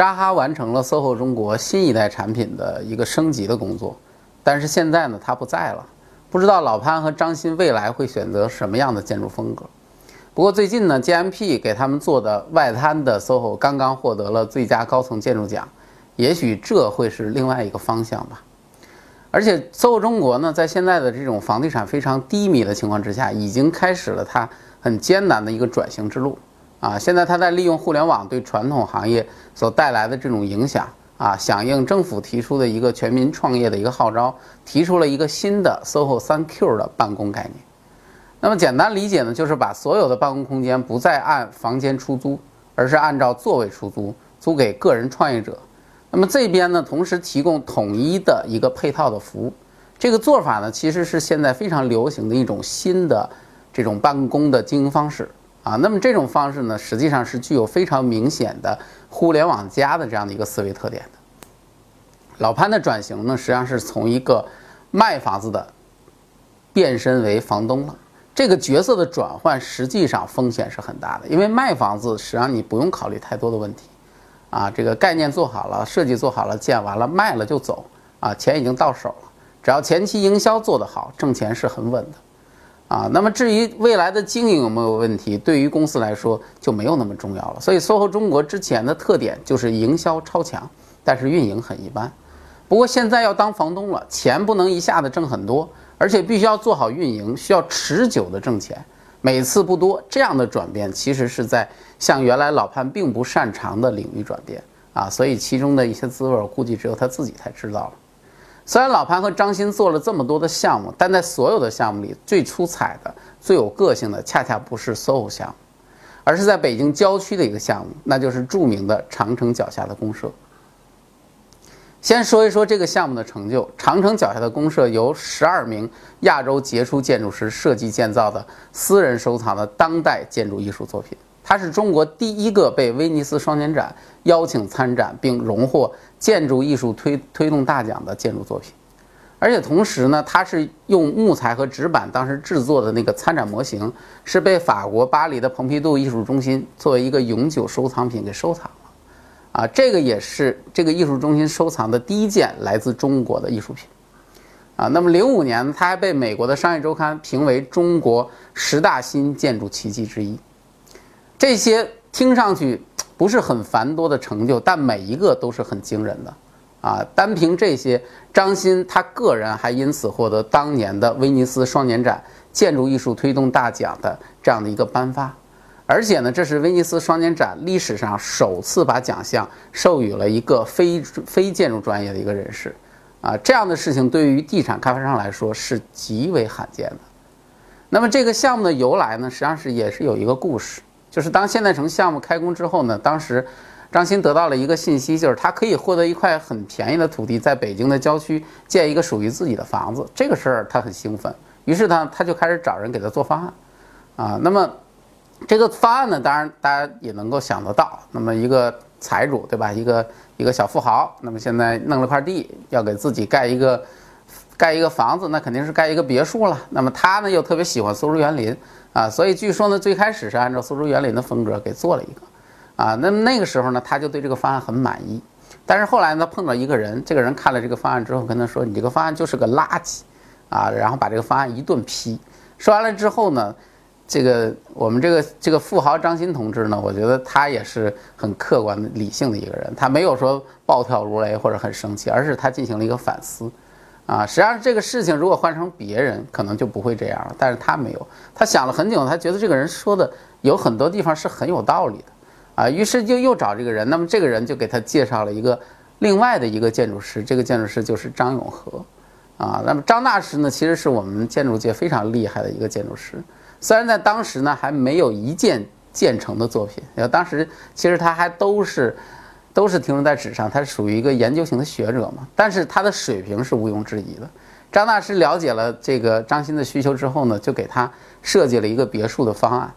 扎哈完成了 SOHO 中国新一代产品的一个升级的工作，但是现在呢，他不在了，不知道老潘和张鑫未来会选择什么样的建筑风格。不过最近呢，GMP 给他们做的外滩的 SOHO 刚刚获得了最佳高层建筑奖，也许这会是另外一个方向吧。而且 SOHO 中国呢，在现在的这种房地产非常低迷的情况之下，已经开始了它很艰难的一个转型之路。啊，现在他在利用互联网对传统行业所带来的这种影响啊，响应政府提出的一个全民创业的一个号召，提出了一个新的 SOHO 三 Q 的办公概念。那么简单理解呢，就是把所有的办公空间不再按房间出租，而是按照座位出租，租给个人创业者。那么这边呢，同时提供统一的一个配套的服务。这个做法呢，其实是现在非常流行的一种新的这种办公的经营方式。啊，那么这种方式呢，实际上是具有非常明显的互联网加的这样的一个思维特点的。老潘的转型呢，实际上是从一个卖房子的变身为房东了。这个角色的转换实际上风险是很大的，因为卖房子实际上你不用考虑太多的问题，啊，这个概念做好了，设计做好了，建完了卖了就走，啊，钱已经到手了，只要前期营销做得好，挣钱是很稳的。啊，那么至于未来的经营有没有问题，对于公司来说就没有那么重要了。所以，SOHO 中国之前的特点就是营销超强，但是运营很一般。不过现在要当房东了，钱不能一下子挣很多，而且必须要做好运营，需要持久的挣钱，每次不多。这样的转变其实是在向原来老潘并不擅长的领域转变啊，所以其中的一些滋味，估计只有他自己才知道了。虽然老潘和张欣做了这么多的项目，但在所有的项目里，最出彩的、最有个性的，恰恰不是 SOHO 项目，而是在北京郊区的一个项目，那就是著名的长城脚下的公社。先说一说这个项目的成就：长城脚下的公社由十二名亚洲杰出建筑师设计建造的私人收藏的当代建筑艺术作品。它是中国第一个被威尼斯双年展邀请参展并荣获建筑艺术推推动大奖的建筑作品，而且同时呢，它是用木材和纸板当时制作的那个参展模型，是被法国巴黎的蓬皮杜艺术中心作为一个永久收藏品给收藏了。啊，这个也是这个艺术中心收藏的第一件来自中国的艺术品。啊，那么零五年，它还被美国的商业周刊评为中国十大新建筑奇迹之一。这些听上去不是很繁多的成就，但每一个都是很惊人的，啊，单凭这些，张欣他个人还因此获得当年的威尼斯双年展建筑艺术推动大奖的这样的一个颁发，而且呢，这是威尼斯双年展历史上首次把奖项授予了一个非非建筑专业的一个人士，啊，这样的事情对于地产开发商来说是极为罕见的。那么这个项目的由来呢，实际上是也是有一个故事。就是当现代城项目开工之后呢，当时张鑫得到了一个信息，就是他可以获得一块很便宜的土地，在北京的郊区建一个属于自己的房子。这个事儿他很兴奋，于是他他就开始找人给他做方案，啊，那么这个方案呢，当然大家也能够想得到，那么一个财主对吧，一个一个小富豪，那么现在弄了块地，要给自己盖一个盖一个房子，那肯定是盖一个别墅了。那么他呢又特别喜欢苏州园林。啊，所以据说呢，最开始是按照苏州园林的风格给做了一个，啊，那么那个时候呢，他就对这个方案很满意。但是后来呢，碰到一个人，这个人看了这个方案之后，跟他说：“你这个方案就是个垃圾，啊，然后把这个方案一顿批。”说完了之后呢，这个我们这个这个富豪张鑫同志呢，我觉得他也是很客观、理性的一个人，他没有说暴跳如雷或者很生气，而是他进行了一个反思。啊，实际上这个事情如果换成别人，可能就不会这样了。但是他没有，他想了很久，他觉得这个人说的有很多地方是很有道理的，啊，于是就又找这个人。那么这个人就给他介绍了一个另外的一个建筑师，这个建筑师就是张永和，啊，那么张大师呢，其实是我们建筑界非常厉害的一个建筑师，虽然在当时呢还没有一件建成的作品，因为当时其实他还都是。都是停留在纸上，他是属于一个研究型的学者嘛，但是他的水平是毋庸置疑的。张大师了解了这个张欣的需求之后呢，就给他设计了一个别墅的方案。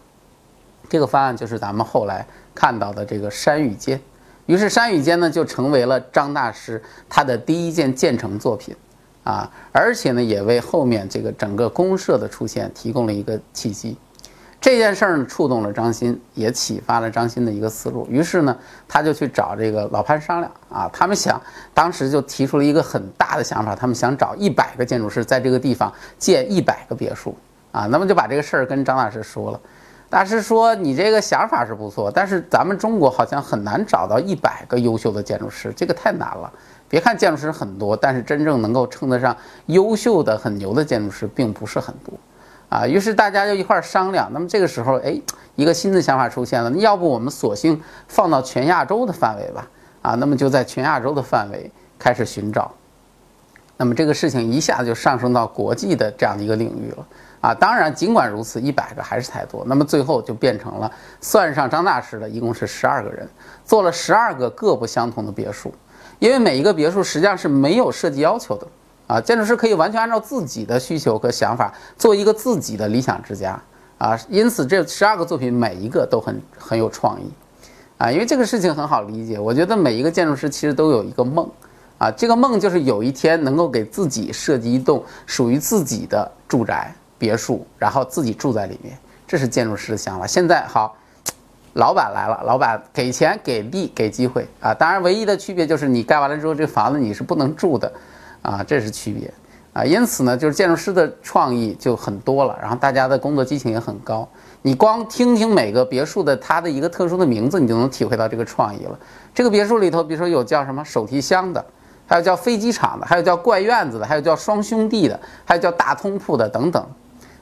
这个方案就是咱们后来看到的这个山雨间。于是山雨间呢就成为了张大师他的第一件建成作品啊，而且呢也为后面这个整个公社的出现提供了一个契机。这件事儿呢，触动了张欣，也启发了张欣的一个思路。于是呢，他就去找这个老潘商量啊。他们想，当时就提出了一个很大的想法，他们想找一百个建筑师在这个地方建一百个别墅啊。那么就把这个事儿跟张大师说了。大师说：“你这个想法是不错，但是咱们中国好像很难找到一百个优秀的建筑师，这个太难了。别看建筑师很多，但是真正能够称得上优秀的、很牛的建筑师并不是很多。”啊，于是大家就一块商量。那么这个时候，哎，一个新的想法出现了。那要不我们索性放到全亚洲的范围吧？啊，那么就在全亚洲的范围开始寻找。那么这个事情一下子就上升到国际的这样的一个领域了。啊，当然，尽管如此，一百个还是太多。那么最后就变成了，算上张大师的，一共是十二个人，做了十二个各不相同的别墅。因为每一个别墅实际上是没有设计要求的。啊，建筑师可以完全按照自己的需求和想法做一个自己的理想之家啊，因此这十二个作品每一个都很很有创意啊，因为这个事情很好理解。我觉得每一个建筑师其实都有一个梦啊，这个梦就是有一天能够给自己设计一栋属于自己的住宅别墅，然后自己住在里面，这是建筑师的想法。现在好，老板来了，老板给钱给地给机会啊，当然唯一的区别就是你盖完了之后，这房子你是不能住的。啊，这是区别啊，因此呢，就是建筑师的创意就很多了，然后大家的工作激情也很高。你光听听每个别墅的它的一个特殊的名字，你就能体会到这个创意了。这个别墅里头，比如说有叫什么手提箱的，还有叫飞机场的，还有叫怪院子的，还有叫双兄弟的，还有叫大通铺的等等。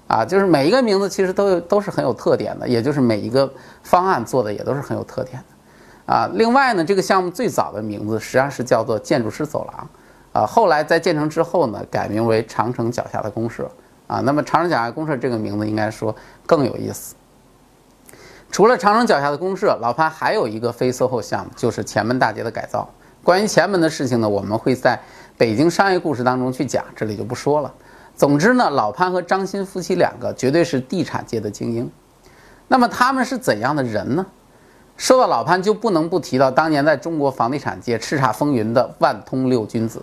啊，就是每一个名字其实都有都是很有特点的，也就是每一个方案做的也都是很有特点的。啊，另外呢，这个项目最早的名字实际上是叫做建筑师走廊。啊，后来在建成之后呢，改名为长城脚下的公社啊。那么长城脚下公社这个名字应该说更有意思。除了长城脚下的公社，老潘还有一个非 SOHO 项目，就是前门大街的改造。关于前门的事情呢，我们会在北京商业故事当中去讲，这里就不说了。总之呢，老潘和张欣夫妻两个绝对是地产界的精英。那么他们是怎样的人呢？说到老潘，就不能不提到当年在中国房地产界叱咤风云的万通六君子。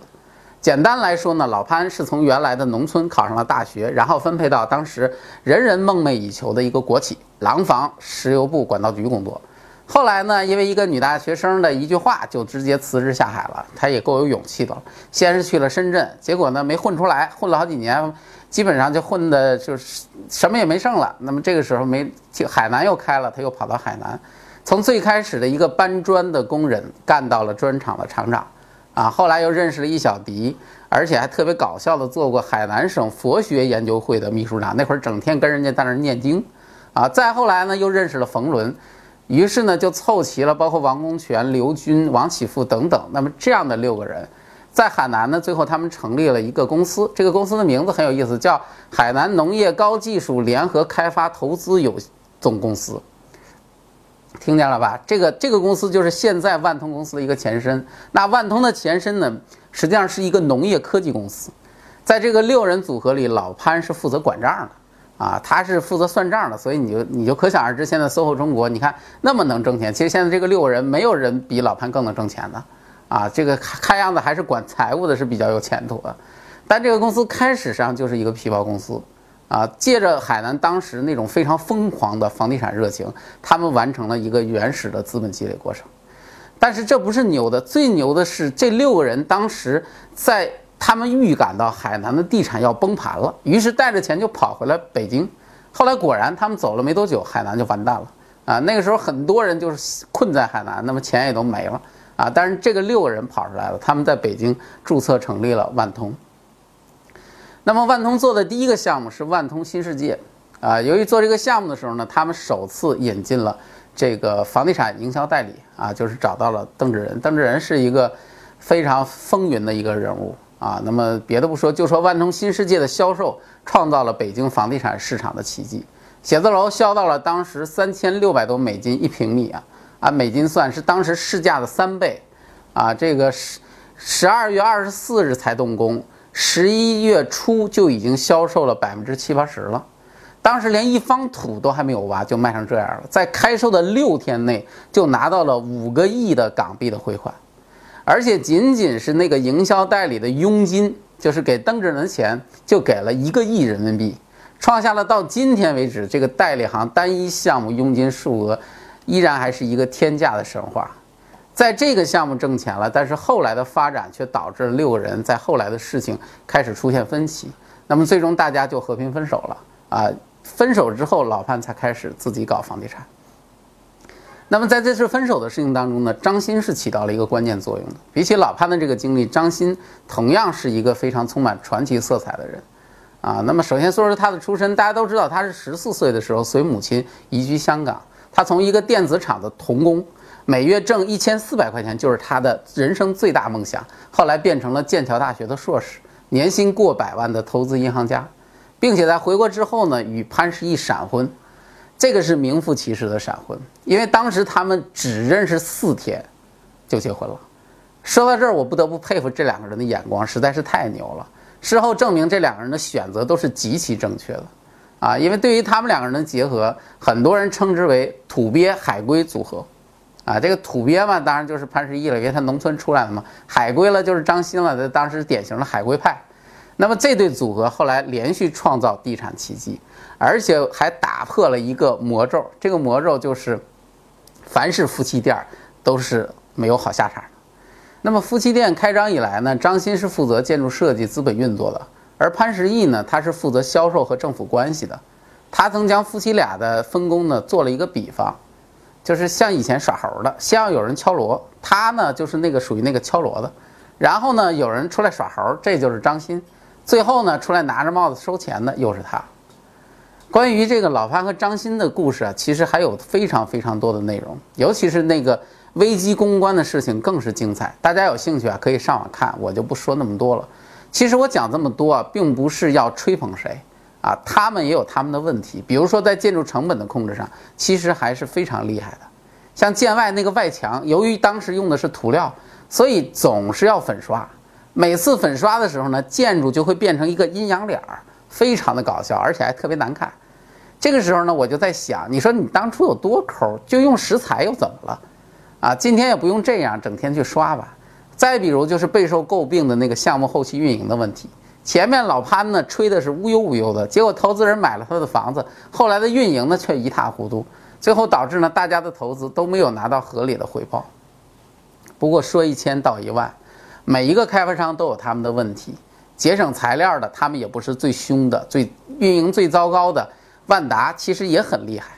简单来说呢，老潘是从原来的农村考上了大学，然后分配到当时人人梦寐以求的一个国企廊坊石油部管道局工作。后来呢，因为一个女大学生的一句话，就直接辞职下海了。他也够有勇气的。先是去了深圳，结果呢没混出来，混了好几年，基本上就混的就是什么也没剩了。那么这个时候没海南又开了，他又跑到海南，从最开始的一个搬砖的工人，干到了砖厂的厂长。啊，后来又认识了易小迪，而且还特别搞笑的做过海南省佛学研究会的秘书长，那会儿整天跟人家在那儿念经。啊，再后来呢，又认识了冯仑，于是呢就凑齐了，包括王功权、刘军、王启富等等。那么这样的六个人，在海南呢，最后他们成立了一个公司，这个公司的名字很有意思，叫海南农业高技术联合开发投资有总公司。听见了吧？这个这个公司就是现在万通公司的一个前身。那万通的前身呢，实际上是一个农业科技公司。在这个六人组合里，老潘是负责管账的，啊，他是负责算账的。所以你就你就可想而知，现在 SOHO 中国，你看那么能挣钱。其实现在这个六人，没有人比老潘更能挣钱的，啊，这个看样子还是管财务的是比较有前途的。但这个公司开始上就是一个皮包公司。啊，借着海南当时那种非常疯狂的房地产热情，他们完成了一个原始的资本积累过程。但是这不是牛的，最牛的是这六个人当时在他们预感到海南的地产要崩盘了，于是带着钱就跑回了北京。后来果然他们走了没多久，海南就完蛋了。啊，那个时候很多人就是困在海南，那么钱也都没了。啊，但是这个六个人跑出来了，他们在北京注册成立了万通。那么万通做的第一个项目是万通新世界，啊，由于做这个项目的时候呢，他们首次引进了这个房地产营销代理，啊，就是找到了邓志仁。邓志仁是一个非常风云的一个人物，啊，那么别的不说，就说万通新世界的销售创造了北京房地产市场的奇迹，写字楼销到了当时三千六百多美金一平米啊，按美金算是当时市价的三倍，啊，这个十十二月二十四日才动工。十一月初就已经销售了百分之七八十了，当时连一方土都还没有挖就卖成这样了，在开售的六天内就拿到了五个亿的港币的汇款，而且仅仅是那个营销代理的佣金，就是给邓志仁的钱，就给了一个亿人民币，创下了到今天为止这个代理行单一项目佣金数额依然还是一个天价的神话。在这个项目挣钱了，但是后来的发展却导致六个人在后来的事情开始出现分歧，那么最终大家就和平分手了啊。分手之后，老潘才开始自己搞房地产。那么在这次分手的事情当中呢，张欣是起到了一个关键作用的。比起老潘的这个经历，张欣同样是一个非常充满传奇色彩的人啊。那么首先说说他的出身，大家都知道他是十四岁的时候随母亲移居香港，他从一个电子厂的童工。每月挣一千四百块钱就是他的人生最大梦想。后来变成了剑桥大学的硕士，年薪过百万的投资银行家，并且在回国之后呢，与潘石屹闪婚。这个是名副其实的闪婚，因为当时他们只认识四天，就结婚了。说到这儿，我不得不佩服这两个人的眼光，实在是太牛了。事后证明，这两个人的选择都是极其正确的，啊，因为对于他们两个人的结合，很多人称之为土鳖海归组合。啊，这个土鳖嘛，当然就是潘石屹了，因为他农村出来的嘛。海归了就是张欣了，这当时典型的海归派。那么这对组合后来连续创造地产奇迹，而且还打破了一个魔咒。这个魔咒就是，凡是夫妻店都是没有好下场的。那么夫妻店开张以来呢，张欣是负责建筑设计、资本运作的，而潘石屹呢，他是负责销售和政府关系的。他曾将夫妻俩的分工呢做了一个比方。就是像以前耍猴的，先要有人敲锣，他呢就是那个属于那个敲锣的，然后呢有人出来耍猴，这就是张鑫，最后呢出来拿着帽子收钱的又是他。关于这个老潘和张鑫的故事啊，其实还有非常非常多的内容，尤其是那个危机公关的事情更是精彩。大家有兴趣啊，可以上网看，我就不说那么多了。其实我讲这么多啊，并不是要吹捧谁。啊，他们也有他们的问题，比如说在建筑成本的控制上，其实还是非常厉害的。像建外那个外墙，由于当时用的是涂料，所以总是要粉刷。每次粉刷的时候呢，建筑就会变成一个阴阳脸儿，非常的搞笑，而且还特别难看。这个时候呢，我就在想，你说你当初有多抠，就用石材又怎么了？啊，今天也不用这样，整天去刷吧。再比如就是备受诟病的那个项目后期运营的问题。前面老潘呢吹的是无忧无忧的，结果投资人买了他的房子，后来的运营呢却一塌糊涂，最后导致呢大家的投资都没有拿到合理的回报。不过说一千道一万，每一个开发商都有他们的问题，节省材料的他们也不是最凶的，最运营最糟糕的万达其实也很厉害，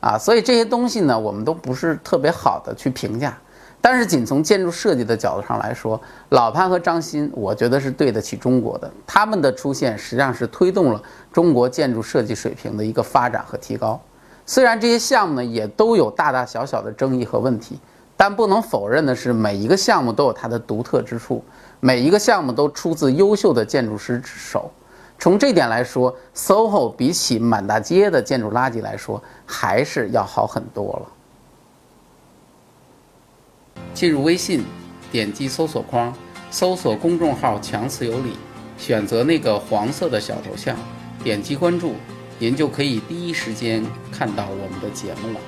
啊，所以这些东西呢我们都不是特别好的去评价。但是，仅从建筑设计的角度上来说，老潘和张欣，我觉得是对得起中国的。他们的出现实际上是推动了中国建筑设计水平的一个发展和提高。虽然这些项目呢也都有大大小小的争议和问题，但不能否认的是，每一个项目都有它的独特之处，每一个项目都出自优秀的建筑师之手。从这点来说，SOHO 比起满大街的建筑垃圾来说，还是要好很多了。进入微信，点击搜索框，搜索公众号“强词有理”，选择那个黄色的小头像，点击关注，您就可以第一时间看到我们的节目了。